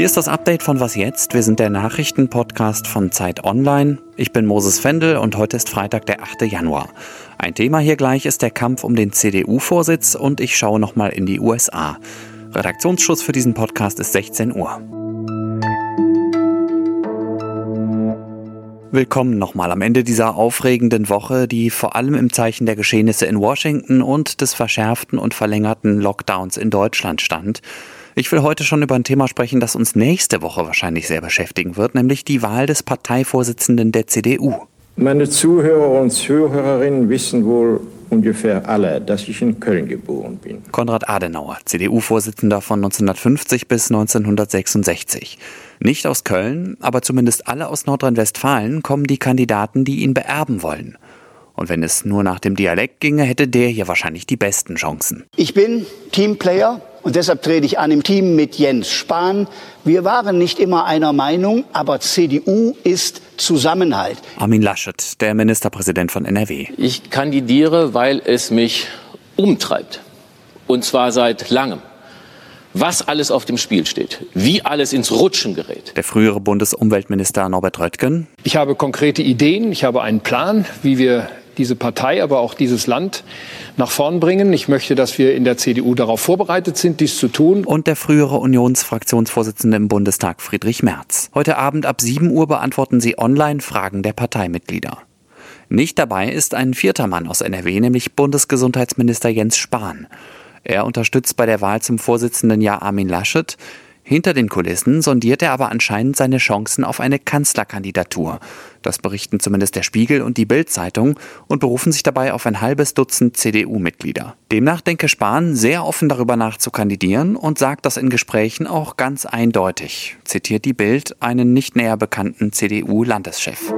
Hier ist das Update von Was jetzt? Wir sind der Nachrichtenpodcast von Zeit Online. Ich bin Moses Fendel und heute ist Freitag, der 8. Januar. Ein Thema hier gleich ist der Kampf um den CDU-Vorsitz und ich schaue nochmal in die USA. Redaktionsschluss für diesen Podcast ist 16 Uhr. Willkommen nochmal am Ende dieser aufregenden Woche, die vor allem im Zeichen der Geschehnisse in Washington und des verschärften und verlängerten Lockdowns in Deutschland stand. Ich will heute schon über ein Thema sprechen, das uns nächste Woche wahrscheinlich sehr beschäftigen wird, nämlich die Wahl des Parteivorsitzenden der CDU. Meine Zuhörer und Zuhörerinnen wissen wohl ungefähr alle, dass ich in Köln geboren bin. Konrad Adenauer, CDU-Vorsitzender von 1950 bis 1966. Nicht aus Köln, aber zumindest alle aus Nordrhein-Westfalen kommen die Kandidaten, die ihn beerben wollen. Und wenn es nur nach dem Dialekt ginge, hätte der hier wahrscheinlich die besten Chancen. Ich bin Teamplayer und deshalb trete ich an im Team mit Jens Spahn. Wir waren nicht immer einer Meinung, aber CDU ist Zusammenhalt. Armin Laschet, der Ministerpräsident von NRW. Ich kandidiere, weil es mich umtreibt. Und zwar seit langem was alles auf dem Spiel steht, wie alles ins Rutschen gerät. Der frühere Bundesumweltminister Norbert Röttgen. Ich habe konkrete Ideen, ich habe einen Plan, wie wir diese Partei, aber auch dieses Land nach vorn bringen. Ich möchte, dass wir in der CDU darauf vorbereitet sind, dies zu tun. Und der frühere Unionsfraktionsvorsitzende im Bundestag Friedrich Merz. Heute Abend ab 7 Uhr beantworten Sie online Fragen der Parteimitglieder. Nicht dabei ist ein vierter Mann aus NRW, nämlich Bundesgesundheitsminister Jens Spahn. Er unterstützt bei der Wahl zum Vorsitzenden ja Armin Laschet. Hinter den Kulissen sondiert er aber anscheinend seine Chancen auf eine Kanzlerkandidatur. Das berichten zumindest der Spiegel und die Bild-Zeitung und berufen sich dabei auf ein halbes Dutzend CDU-Mitglieder. Demnach denke Spahn sehr offen darüber nach zu kandidieren und sagt das in Gesprächen auch ganz eindeutig, zitiert die Bild einen nicht näher bekannten CDU-Landeschef.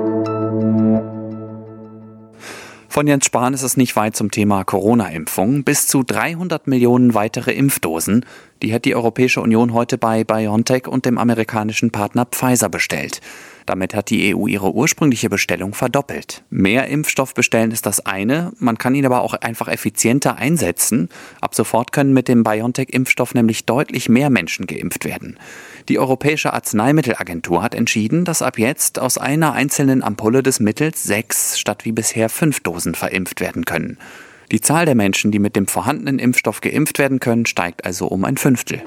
Von Jens Spahn ist es nicht weit zum Thema Corona-Impfung. Bis zu 300 Millionen weitere Impfdosen, die hat die Europäische Union heute bei BioNTech und dem amerikanischen Partner Pfizer bestellt. Damit hat die EU ihre ursprüngliche Bestellung verdoppelt. Mehr Impfstoff bestellen ist das eine, man kann ihn aber auch einfach effizienter einsetzen. Ab sofort können mit dem BioNTech-Impfstoff nämlich deutlich mehr Menschen geimpft werden. Die Europäische Arzneimittelagentur hat entschieden, dass ab jetzt aus einer einzelnen Ampulle des Mittels sechs statt wie bisher fünf Dosen verimpft werden können. Die Zahl der Menschen, die mit dem vorhandenen Impfstoff geimpft werden können, steigt also um ein Fünftel.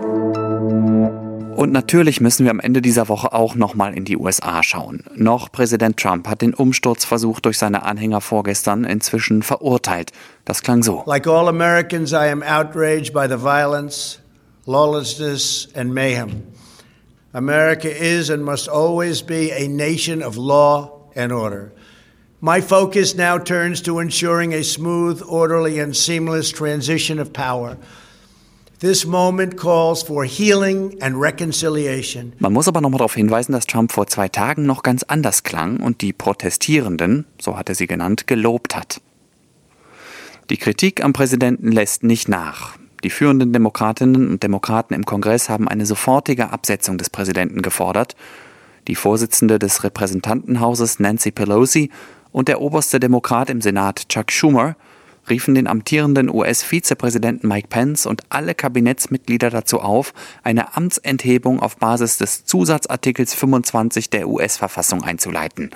Und natürlich müssen wir am Ende dieser Woche auch nochmal in die USA schauen. Noch Präsident Trump hat den Umsturzversuch durch seine Anhänger vorgestern inzwischen verurteilt. Das klang so. Like all Americans, I am outraged by the violence, lawlessness and mayhem. America is and must always be a nation of law and order. My focus now turns to ensuring a smooth, orderly, and seamless transition of power. This moment calls for healing and reconciliation. Man muss aber nochmal darauf hinweisen, dass Trump vor zwei Tagen noch ganz anders klang und die Protestierenden, so hat er sie genannt, gelobt hat. Die Kritik am Präsidenten lässt nicht nach. Die führenden Demokratinnen und Demokraten im Kongress haben eine sofortige Absetzung des Präsidenten gefordert. Die Vorsitzende des Repräsentantenhauses Nancy Pelosi und der oberste Demokrat im Senat Chuck Schumer riefen den amtierenden US-Vizepräsidenten Mike Pence und alle Kabinettsmitglieder dazu auf, eine Amtsenthebung auf Basis des Zusatzartikels 25 der US-Verfassung einzuleiten.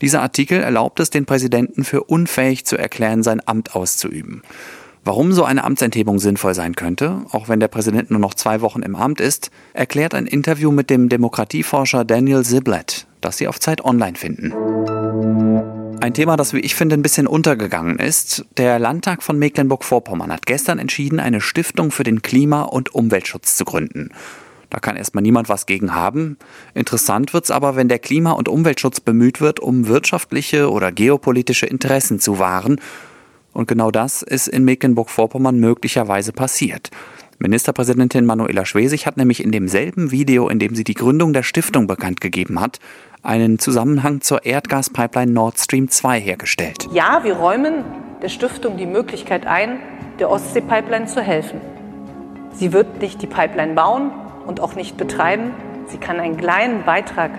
Dieser Artikel erlaubt es den Präsidenten für unfähig zu erklären, sein Amt auszuüben. Warum so eine Amtsenthebung sinnvoll sein könnte, auch wenn der Präsident nur noch zwei Wochen im Amt ist, erklärt ein Interview mit dem Demokratieforscher Daniel Ziblatt, das Sie auf Zeit Online finden. Ein Thema, das, wie ich finde, ein bisschen untergegangen ist. Der Landtag von Mecklenburg-Vorpommern hat gestern entschieden, eine Stiftung für den Klima- und Umweltschutz zu gründen. Da kann erstmal niemand was gegen haben. Interessant wird es aber, wenn der Klima- und Umweltschutz bemüht wird, um wirtschaftliche oder geopolitische Interessen zu wahren. Und genau das ist in Mecklenburg-Vorpommern möglicherweise passiert. Ministerpräsidentin Manuela Schwesig hat nämlich in demselben Video, in dem sie die Gründung der Stiftung bekannt gegeben hat, einen Zusammenhang zur Erdgaspipeline Nord Stream 2 hergestellt. Ja, wir räumen der Stiftung die Möglichkeit ein, der Ostsee-Pipeline zu helfen. Sie wird nicht die Pipeline bauen und auch nicht betreiben. Sie kann einen kleinen Beitrag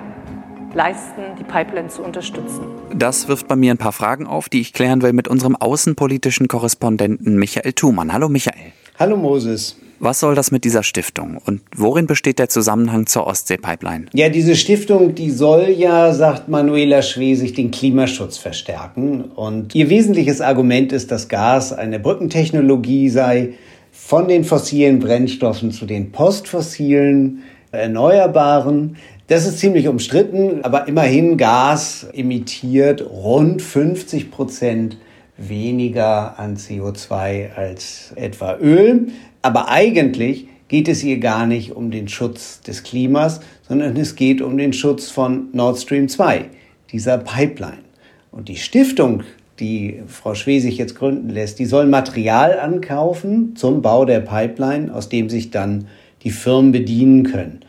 leisten, die Pipeline zu unterstützen. Das wirft bei mir ein paar Fragen auf, die ich klären will mit unserem außenpolitischen Korrespondenten Michael Thumann. Hallo Michael. Hallo Moses. Was soll das mit dieser Stiftung und worin besteht der Zusammenhang zur Ostsee-Pipeline? Ja, diese Stiftung, die soll ja, sagt Manuela Schwesig, den Klimaschutz verstärken. Und ihr wesentliches Argument ist, dass Gas eine Brückentechnologie sei von den fossilen Brennstoffen zu den postfossilen, erneuerbaren. Das ist ziemlich umstritten, aber immerhin Gas emittiert rund 50 Prozent weniger an CO2 als etwa Öl. Aber eigentlich geht es ihr gar nicht um den Schutz des Klimas, sondern es geht um den Schutz von Nord Stream 2, dieser Pipeline. Und die Stiftung, die Frau Schwesig jetzt gründen lässt, die soll Material ankaufen zum Bau der Pipeline, aus dem sich dann die Firmen bedienen können.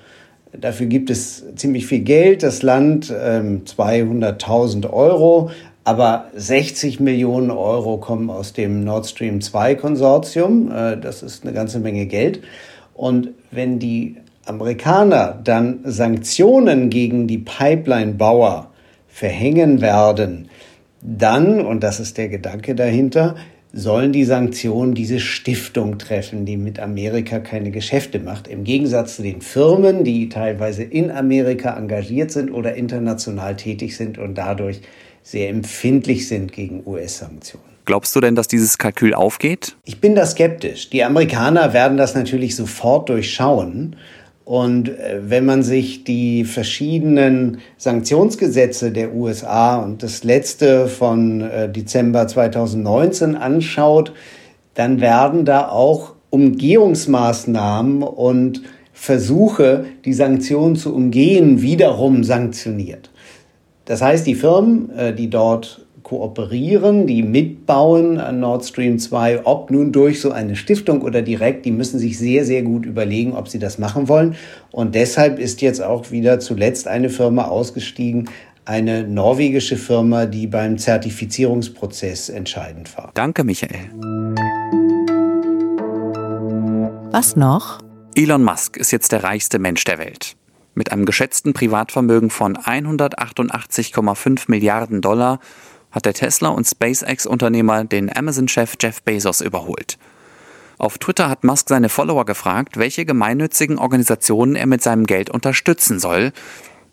Dafür gibt es ziemlich viel Geld. Das Land ähm, 200.000 Euro. Aber 60 Millionen Euro kommen aus dem Nord Stream 2 Konsortium. Äh, das ist eine ganze Menge Geld. Und wenn die Amerikaner dann Sanktionen gegen die Pipeline-Bauer verhängen werden, dann, und das ist der Gedanke dahinter, sollen die Sanktionen diese Stiftung treffen, die mit Amerika keine Geschäfte macht. Im Gegensatz zu den Firmen, die teilweise in Amerika engagiert sind oder international tätig sind und dadurch sehr empfindlich sind gegen US-Sanktionen. Glaubst du denn, dass dieses Kalkül aufgeht? Ich bin da skeptisch. Die Amerikaner werden das natürlich sofort durchschauen. Und äh, wenn man sich die verschiedenen Sanktionsgesetze der USA und das letzte von äh, Dezember 2019 anschaut, dann werden da auch Umgehungsmaßnahmen und Versuche, die Sanktionen zu umgehen, wiederum sanktioniert. Das heißt, die Firmen, äh, die dort kooperieren, die mitbauen an Nord Stream 2, ob nun durch so eine Stiftung oder direkt, die müssen sich sehr, sehr gut überlegen, ob sie das machen wollen. Und deshalb ist jetzt auch wieder zuletzt eine Firma ausgestiegen, eine norwegische Firma, die beim Zertifizierungsprozess entscheidend war. Danke, Michael. Was noch? Elon Musk ist jetzt der reichste Mensch der Welt. Mit einem geschätzten Privatvermögen von 188,5 Milliarden Dollar hat der Tesla- und SpaceX-Unternehmer den Amazon-Chef Jeff Bezos überholt. Auf Twitter hat Musk seine Follower gefragt, welche gemeinnützigen Organisationen er mit seinem Geld unterstützen soll.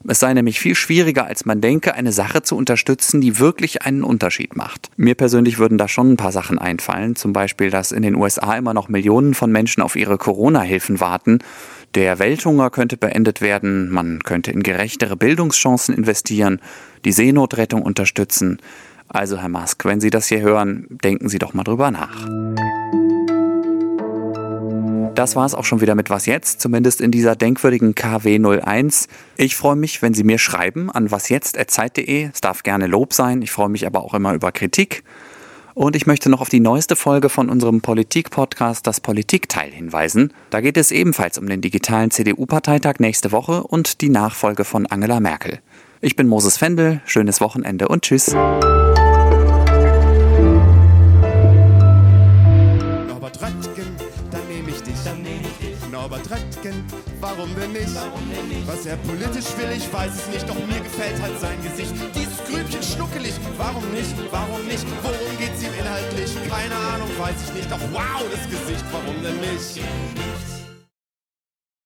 Es sei nämlich viel schwieriger, als man denke, eine Sache zu unterstützen, die wirklich einen Unterschied macht. Mir persönlich würden da schon ein paar Sachen einfallen, zum Beispiel, dass in den USA immer noch Millionen von Menschen auf ihre Corona-Hilfen warten der Welthunger könnte beendet werden, man könnte in gerechtere Bildungschancen investieren, die Seenotrettung unterstützen. Also, Herr Musk, wenn Sie das hier hören, denken Sie doch mal drüber nach. Das war es auch schon wieder mit Was jetzt, zumindest in dieser denkwürdigen KW01. Ich freue mich, wenn Sie mir schreiben an wasjetzt.zeit.de. Es darf gerne Lob sein. Ich freue mich aber auch immer über Kritik. Und ich möchte noch auf die neueste Folge von unserem Politik-Podcast Das Politikteil hinweisen. Da geht es ebenfalls um den digitalen CDU-Parteitag nächste Woche und die Nachfolge von Angela Merkel. Ich bin Moses Fendel, schönes Wochenende und tschüss. Norbert Röttgen, warum denn nicht? Was er politisch will, ich weiß es nicht, doch mir gefällt halt sein Gesicht. Dieses Grübchen schnuckelig, warum nicht, warum nicht? Worum geht's ihm inhaltlich? Keine Ahnung, weiß ich nicht, doch wow, das Gesicht, warum denn nicht?